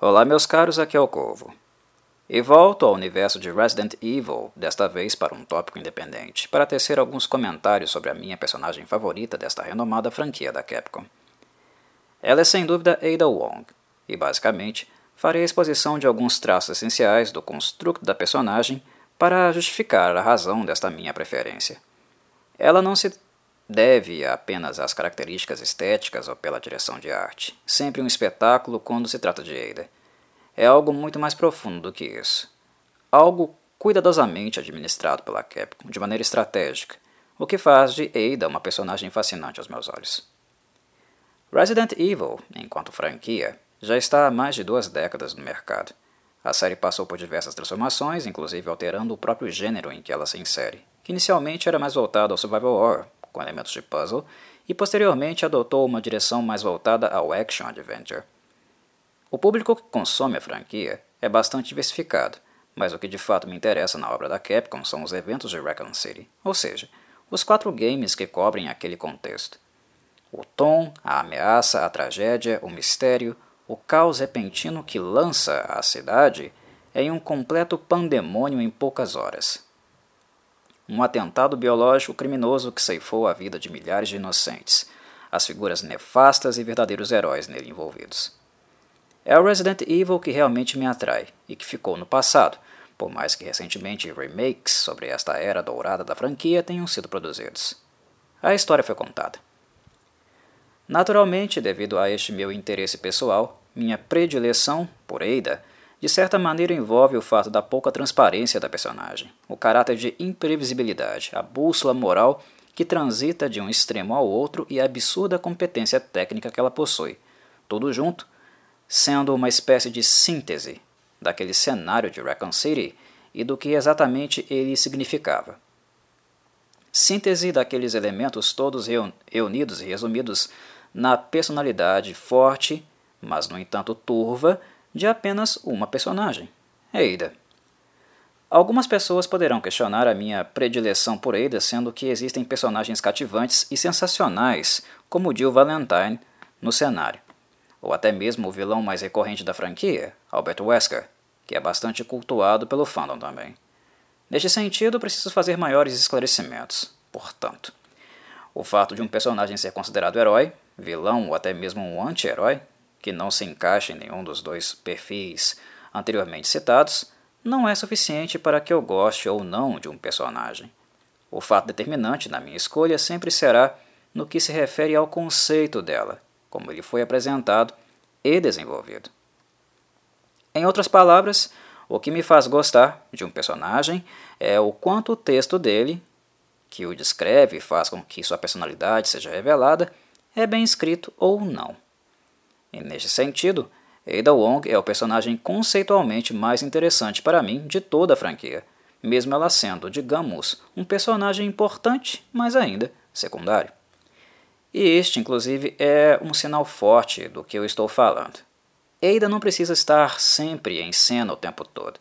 Olá, meus caros, aqui é o Corvo. E volto ao universo de Resident Evil, desta vez para um tópico independente, para tecer alguns comentários sobre a minha personagem favorita desta renomada franquia da Capcom. Ela é sem dúvida Ada Wong, e basicamente farei a exposição de alguns traços essenciais do construto da personagem para justificar a razão desta minha preferência. Ela não se deve apenas às características estéticas ou pela direção de arte, sempre um espetáculo quando se trata de Ada é algo muito mais profundo do que isso. Algo cuidadosamente administrado pela Capcom de maneira estratégica, o que faz de Ada uma personagem fascinante aos meus olhos. Resident Evil, enquanto franquia, já está há mais de duas décadas no mercado. A série passou por diversas transformações, inclusive alterando o próprio gênero em que ela se insere, que inicialmente era mais voltado ao survival horror, com elementos de puzzle, e posteriormente adotou uma direção mais voltada ao action adventure. O público que consome a franquia é bastante diversificado, mas o que de fato me interessa na obra da Capcom são os eventos de Raccoon City, ou seja, os quatro games que cobrem aquele contexto. O tom, a ameaça, a tragédia, o mistério, o caos repentino que lança a cidade é em um completo pandemônio em poucas horas. Um atentado biológico criminoso que ceifou a vida de milhares de inocentes, as figuras nefastas e verdadeiros heróis nele envolvidos. É o Resident Evil que realmente me atrai e que ficou no passado, por mais que recentemente remakes sobre esta era dourada da franquia tenham sido produzidos. A história foi contada. Naturalmente, devido a este meu interesse pessoal, minha predileção por Ada, de certa maneira envolve o fato da pouca transparência da personagem, o caráter de imprevisibilidade, a bússola moral que transita de um extremo ao outro e a absurda competência técnica que ela possui, tudo junto sendo uma espécie de síntese daquele cenário de Raccoon City e do que exatamente ele significava. Síntese daqueles elementos todos reunidos e resumidos na personalidade forte, mas no entanto turva, de apenas uma personagem, Ada. Algumas pessoas poderão questionar a minha predileção por Ada, sendo que existem personagens cativantes e sensacionais, como Jill Valentine, no cenário ou até mesmo o vilão mais recorrente da franquia, Albert Wesker, que é bastante cultuado pelo fandom também. Neste sentido, preciso fazer maiores esclarecimentos. Portanto, o fato de um personagem ser considerado herói, vilão ou até mesmo um anti-herói, que não se encaixa em nenhum dos dois perfis anteriormente citados, não é suficiente para que eu goste ou não de um personagem. O fato determinante na minha escolha sempre será no que se refere ao conceito dela, como ele foi apresentado e desenvolvido. Em outras palavras, o que me faz gostar de um personagem é o quanto o texto dele, que o descreve e faz com que sua personalidade seja revelada, é bem escrito ou não. E neste sentido, Ada Wong é o personagem conceitualmente mais interessante para mim de toda a franquia, mesmo ela sendo, digamos, um personagem importante, mas ainda secundário. E este, inclusive, é um sinal forte do que eu estou falando. Eida não precisa estar sempre em cena o tempo todo,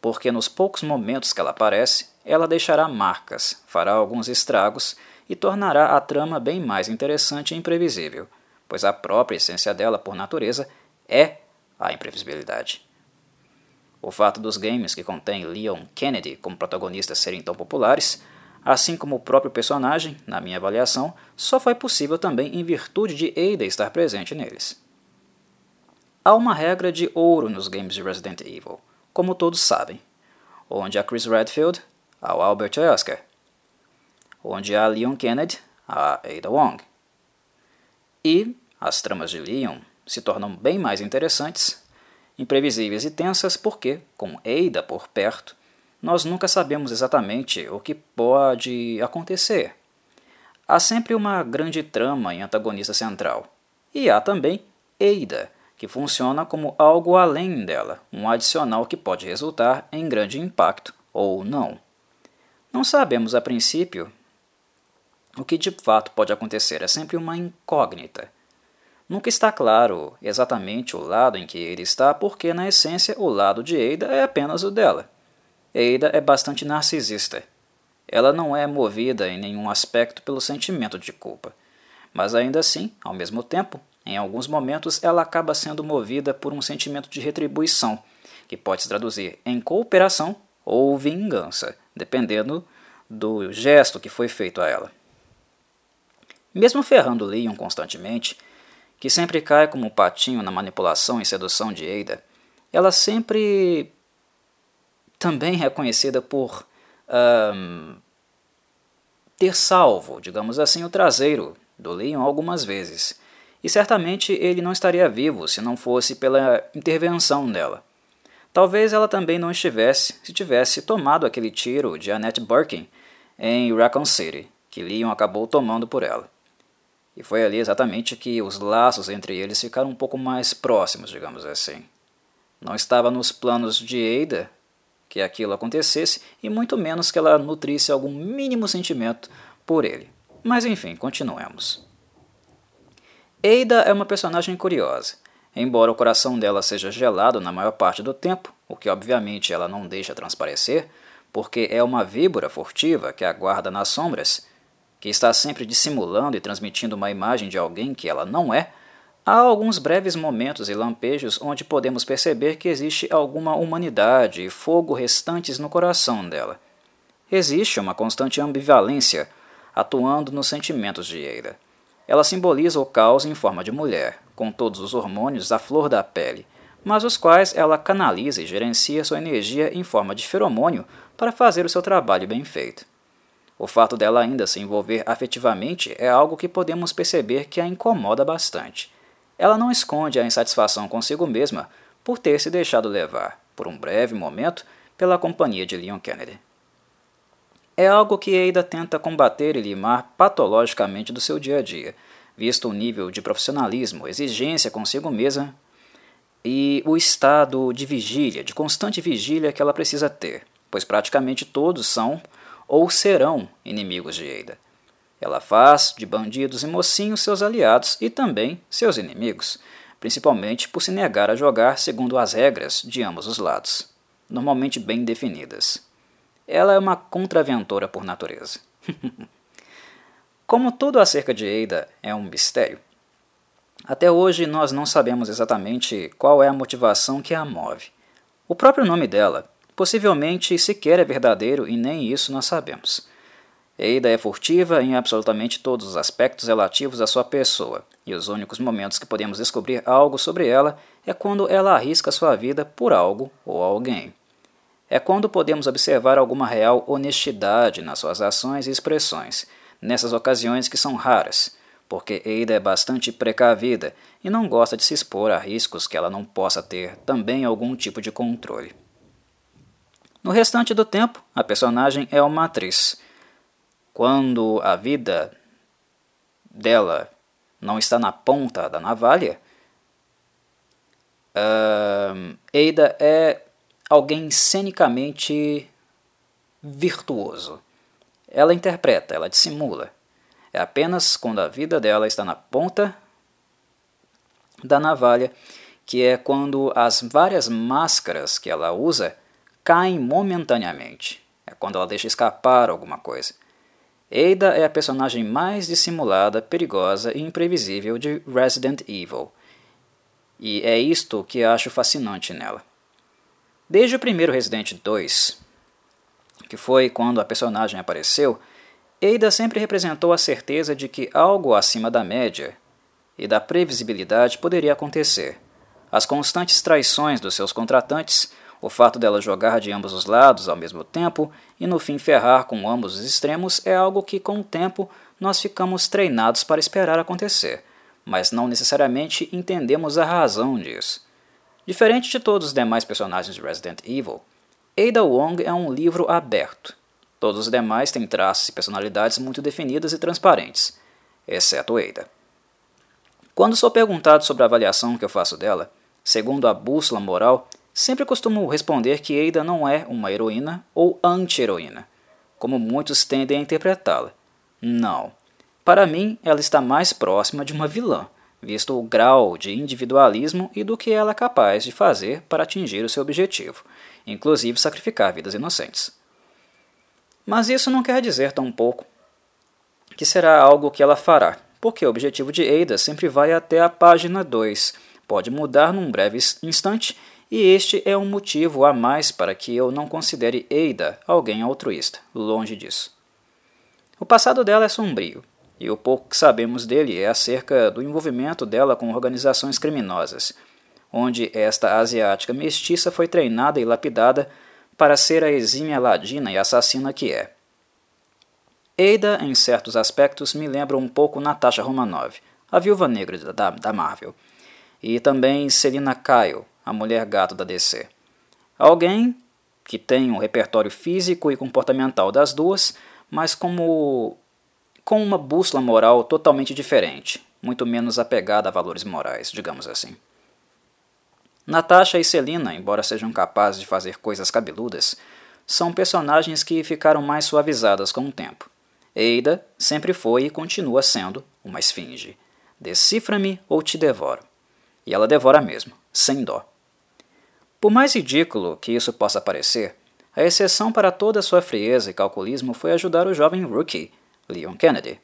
porque nos poucos momentos que ela aparece, ela deixará marcas, fará alguns estragos e tornará a trama bem mais interessante e imprevisível, pois a própria essência dela, por natureza, é a imprevisibilidade. O fato dos games que contêm Leon Kennedy como protagonista serem tão populares assim como o próprio personagem, na minha avaliação, só foi possível também em virtude de Ada estar presente neles. Há uma regra de ouro nos games de Resident Evil, como todos sabem, onde há Chris Redfield, há Albert Wesker, onde há Leon Kennedy, há Ada Wong. E as tramas de Leon se tornam bem mais interessantes, imprevisíveis e tensas porque, com Ada por perto, nós nunca sabemos exatamente o que pode acontecer. Há sempre uma grande trama em antagonista central. E há também Eida, que funciona como algo além dela, um adicional que pode resultar em grande impacto ou não. Não sabemos a princípio o que de fato pode acontecer, é sempre uma incógnita. Nunca está claro exatamente o lado em que ele está, porque na essência o lado de Eida é apenas o dela. Ada é bastante narcisista. Ela não é movida em nenhum aspecto pelo sentimento de culpa, mas ainda assim, ao mesmo tempo, Em alguns momentos, ela acaba sendo movida por um sentimento de retribuição, que pode se traduzir em cooperação ou vingança, dependendo do gesto que foi feito a ela. Mesmo ferrando Leon constantemente, que sempre cai como um patinho na manipulação e sedução de Ada, ela sempre também é reconhecida por um, ter salvo, digamos assim, o traseiro do Leon algumas vezes. E certamente ele não estaria vivo se não fosse pela intervenção dela. Talvez ela também não estivesse se tivesse tomado aquele tiro de Annette Birkin em Raccoon City, que Leon acabou tomando por ela. E foi ali exatamente que os laços entre eles ficaram um pouco mais próximos, digamos assim. Não estava nos planos de Ada que aquilo acontecesse e muito menos que ela nutrisse algum mínimo sentimento por ele. Mas enfim, continuemos. Ada é uma personagem curiosa. Embora o coração dela seja gelado na maior parte do tempo, o que obviamente ela não deixa transparecer, porque é uma víbora furtiva que aguarda nas sombras, que está sempre dissimulando e transmitindo uma imagem de alguém que ela não é, há alguns breves momentos e lampejos onde podemos perceber que existe alguma humanidade e fogo restantes no coração dela. Existe uma constante ambivalência atuando nos sentimentos de Eira. Ela simboliza o caos em forma de mulher, com todos os hormônios à flor da pele, mas os quais ela canaliza e gerencia sua energia em forma de feromônio para fazer o seu trabalho bem feito. O fato dela ainda se envolver afetivamente é algo que podemos perceber que a incomoda bastante. Ela não esconde a insatisfação consigo mesma por ter se deixado levar, por um breve momento, pela companhia de Leon Kennedy. É algo que Ada tenta combater e limar patologicamente do seu dia a dia, visto o nível de profissionalismo, exigência consigo mesma e o estado de vigília, de constante vigília que ela precisa ter, pois praticamente todos são ou serão inimigos de Ada. Ela faz de bandidos e mocinhos seus aliados e também seus inimigos, principalmente por se negar a jogar segundo as regras de ambos os lados, normalmente bem definidas. Ela é uma contraventora por natureza. Como tudo acerca de Ada é um mistério, até hoje nós não sabemos exatamente qual é a motivação que a move. O próprio nome dela possivelmente sequer é verdadeiro e nem isso nós sabemos. Ada é furtiva em absolutamente todos os aspectos relativos à sua pessoa, e os únicos momentos que podemos descobrir algo sobre ela é quando ela arrisca sua vida por algo ou alguém é quando podemos observar alguma real honestidade nas suas ações e expressões, nessas ocasiões que são raras, porque Ada é bastante precavida e não gosta de se expor a riscos que ela não possa ter também algum tipo de controle. No restante do tempo, a personagem é uma atriz. Quando a vida dela não está na ponta da navalha, uh, é alguém cenicamente virtuoso. Ela interpreta, ela dissimula. É apenas quando a vida dela está na ponta da navalha, que é quando as várias máscaras que ela usa caem momentaneamente. É quando ela deixa escapar alguma coisa. Ada é a personagem mais dissimulada, perigosa e imprevisível de Resident Evil. E é isto que acho fascinante nela. Desde o primeiro Resident 2, que foi quando a personagem apareceu, Ada sempre representou a certeza de que algo acima da média e da previsibilidade poderia acontecer. As constantes traições dos seus contratantes, o fato dela jogar de ambos os lados ao mesmo tempo e no fim ferrar com ambos os extremos é algo que, com o tempo, nós ficamos treinados para esperar acontecer, mas não necessariamente entendemos a razão disso. Diferente de todos os demais personagens de Resident Evil, Ada Wong é um livro aberto. Todos os demais têm traços e personalidades muito definidas e transparentes, exceto Ada. Quando sou perguntado sobre a avaliação que eu faço dela, segundo a bússola moral, sempre costumo responder que Ada não é uma heroína ou anti-heroína, como muitos tendem a interpretá-la. Não. Para mim, ela está mais próxima de uma vilã visto o grau de individualismo e do que ela é capaz de fazer para atingir o seu objetivo, inclusive sacrificar vidas inocentes. Mas isso não quer dizer tampouco que será algo que ela fará, porque o objetivo de Ada sempre vai até a página 2. Pode mudar num breve instante, e este é um motivo a mais para que eu não considere Ada alguém altruísta, longe disso. O passado dela é sombrio, e o pouco que sabemos dele é acerca do envolvimento dela com organizações criminosas, onde esta asiática mestiça foi treinada e lapidada para ser a exímia ladina e assassina que é. Ada, em certos aspectos, me lembra um pouco Natasha Romanov, a viúva negra da, da Marvel, e também Selina Kyle, a mulher gato da DC. Alguém que tem um repertório físico e comportamental das duas, mas como com uma bússola moral totalmente diferente, muito menos apegada a valores morais, digamos assim. Natasha e Celina, embora sejam capazes de fazer coisas cabeludas, são personagens que ficaram mais suavizadas com o tempo. Eida sempre foi e continua sendo uma esfinge. Decifra-me ou te devoro. E ela devora mesmo, sem dó. Por mais ridículo que isso possa parecer, a exceção para toda sua frieza e calculismo foi ajudar o jovem rookie, Leon Kennedy.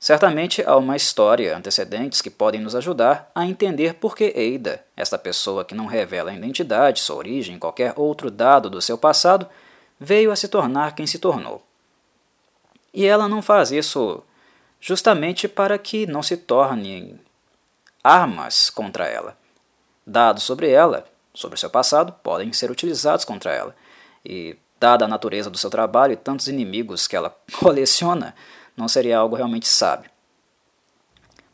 Certamente há uma história antecedentes que podem nos ajudar a entender por que Ada, esta pessoa que não revela a identidade, sua origem, qualquer outro dado do seu passado, veio a se tornar quem se tornou. E ela não faz isso justamente para que não se tornem armas contra ela. Dados sobre ela, sobre seu passado, podem ser utilizados contra ela. E, dada a natureza do seu trabalho e tantos inimigos que ela coleciona, não seria algo realmente sábio.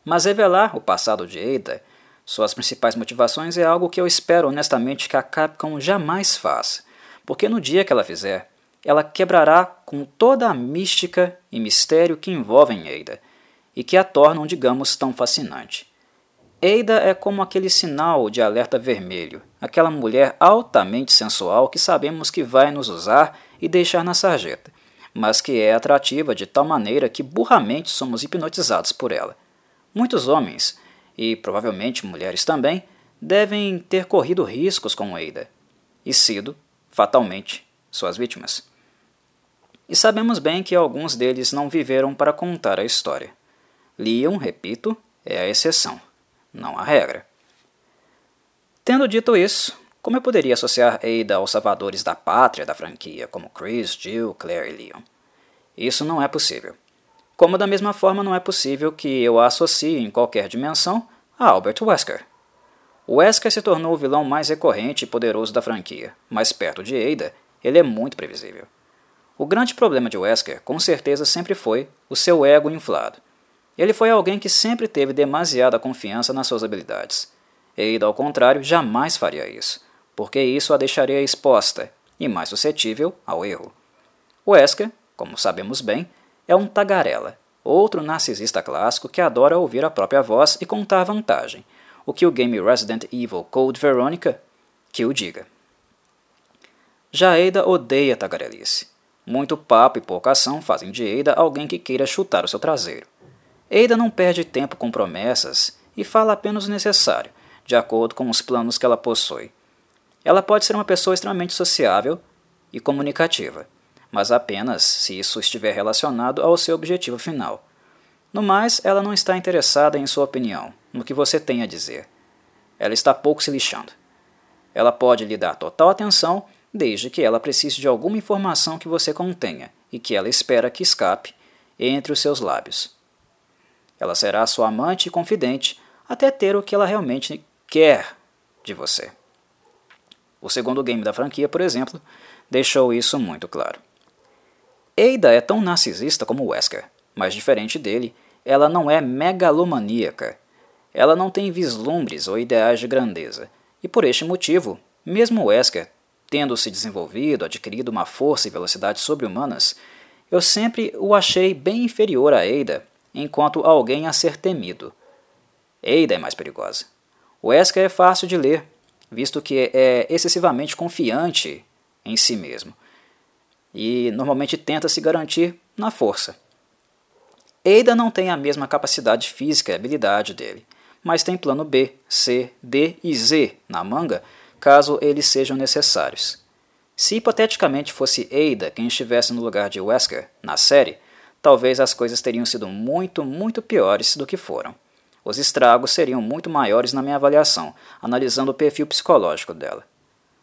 Mas revelar o passado de Ada, suas principais motivações, é algo que eu espero honestamente que a Capcom jamais faça, porque no dia que ela fizer, ela quebrará com toda a mística e mistério que envolvem Ada e que a tornam, digamos, tão fascinante. Ada é como aquele sinal de alerta vermelho, aquela mulher altamente sensual que sabemos que vai nos usar e deixar na sarjeta, mas que é atrativa de tal maneira que burramente somos hipnotizados por ela. Muitos homens, e provavelmente mulheres também, devem ter corrido riscos com Ada e sido, fatalmente, suas vítimas. E sabemos bem que alguns deles não viveram para contar a história. Leon, repito, é a exceção, não a regra. Tendo dito isso, como eu poderia associar Ada aos salvadores da pátria da franquia, como Chris, Jill, Claire e Leon? Isso não é possível. Como da mesma forma não é possível que eu a associe em qualquer dimensão a Albert Wesker. Wesker se tornou o vilão mais recorrente e poderoso da franquia, mas perto de Ada, ele é muito previsível. O grande problema de Wesker, com certeza, sempre foi o seu ego inflado. Ele foi alguém que sempre teve demasiada confiança nas suas habilidades. Ada, ao contrário, jamais faria isso, porque isso a deixaria exposta e mais suscetível ao erro. Wesker, como sabemos bem, é um tagarela, outro narcisista clássico que adora ouvir a própria voz e contar vantagem, o que o game Resident Evil Code Veronica que o diga. Já Ada odeia tagarelice. Muito papo e pouca ação fazem de Ada alguém que queira chutar o seu traseiro. Ada não perde tempo com promessas e fala apenas o necessário, de acordo com os planos que ela possui. Ela pode ser uma pessoa extremamente sociável e comunicativa, mas apenas se isso estiver relacionado ao seu objetivo final. No mais, ela não está interessada em sua opinião, no que você tem a dizer. Ela está pouco se lixando. Ela pode lhe dar total atenção desde que ela precise de alguma informação que você contenha e que ela espera que escape entre os seus lábios. Ela será sua amante e confidente até ter o que ela realmente quer de você. O segundo game da franquia, por exemplo, deixou isso muito claro. Ada é tão narcisista como Wesker, mas diferente dele, ela não é megalomaníaca. Ela não tem vislumbres ou ideais de grandeza, e por este motivo, mesmo Wesker tendo se desenvolvido, adquirido uma força e velocidade sobre-humanas, eu sempre o achei bem inferior a Ada, enquanto alguém a ser temido. Ada é mais perigosa. Wesker é fácil de ler, visto que é excessivamente confiante em si mesmo e normalmente tenta se garantir na força. Ada não tem a mesma capacidade física e habilidade dele, mas tem plano B, C, D e Z na manga caso eles sejam necessários. Se hipoteticamente fosse Ada quem estivesse no lugar de Wesker na série, talvez as coisas teriam sido muito, muito piores do que foram. Os estragos seriam muito maiores na minha avaliação, analisando o perfil psicológico dela.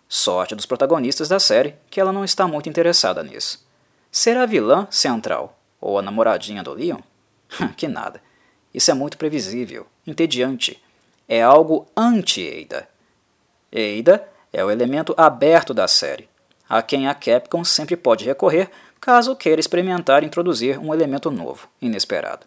Sorte dos protagonistas da série que ela não está muito interessada nisso. Será a vilã central ou a namoradinha do Leon? que nada. Isso é muito previsível, entediante. É algo anti-Eida. Eida é o elemento aberto da série, a quem a Capcom sempre pode recorrer caso queira experimentar introduzir um elemento novo, inesperado.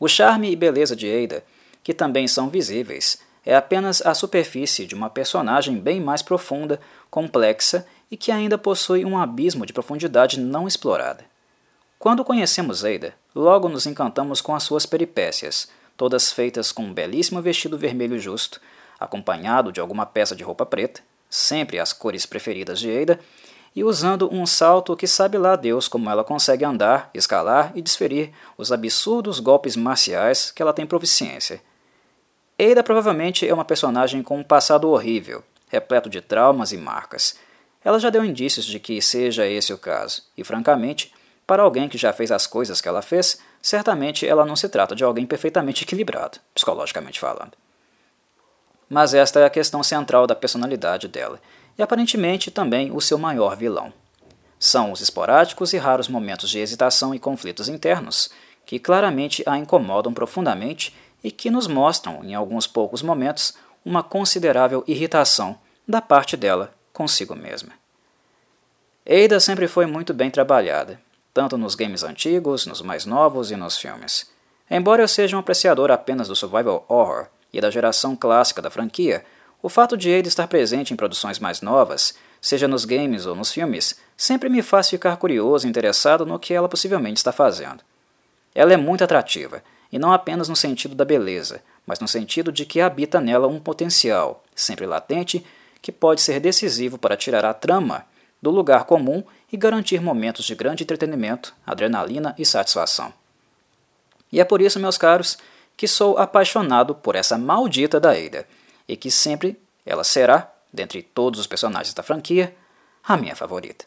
O charme e beleza de Ada, que também são visíveis, é apenas a superfície de uma personagem bem mais profunda, complexa e que ainda possui um abismo de profundidade não explorada. Quando conhecemos Ada, logo nos encantamos com as suas peripécias, todas feitas com um belíssimo vestido vermelho justo, acompanhado de alguma peça de roupa preta, sempre as cores preferidas de Ada, e usando um salto que sabe lá Deus como ela consegue andar, escalar e desferir os absurdos golpes marciais que ela tem proficiência. Eida provavelmente é uma personagem com um passado horrível, repleto de traumas e marcas. Ela já deu indícios de que seja esse o caso, e francamente, para alguém que já fez as coisas que ela fez, certamente ela não se trata de alguém perfeitamente equilibrado, psicologicamente falando. Mas esta é a questão central da personalidade dela, e aparentemente também o seu maior vilão. São os esporádicos e raros momentos de hesitação e conflitos internos que claramente a incomodam profundamente e que nos mostram, em alguns poucos momentos, uma considerável irritação da parte dela consigo mesma. Ada sempre foi muito bem trabalhada, tanto nos games antigos, nos mais novos e nos filmes. Embora eu seja um apreciador apenas do survival horror e da geração clássica da franquia, o fato de ele estar presente em produções mais novas, seja nos games ou nos filmes, sempre me faz ficar curioso e interessado no que ela possivelmente está fazendo. Ela é muito atrativa, e não apenas no sentido da beleza, mas no sentido de que habita nela um potencial, sempre latente, que pode ser decisivo para tirar a trama do lugar comum e garantir momentos de grande entretenimento, adrenalina e satisfação. E é por isso, meus caros, que sou apaixonado por essa maldita da Ada e que sempre ela será, dentre todos os personagens da franquia, a minha favorita.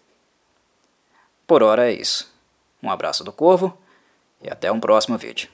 Por hora é isso. Um abraço do Corvo e até um próximo vídeo.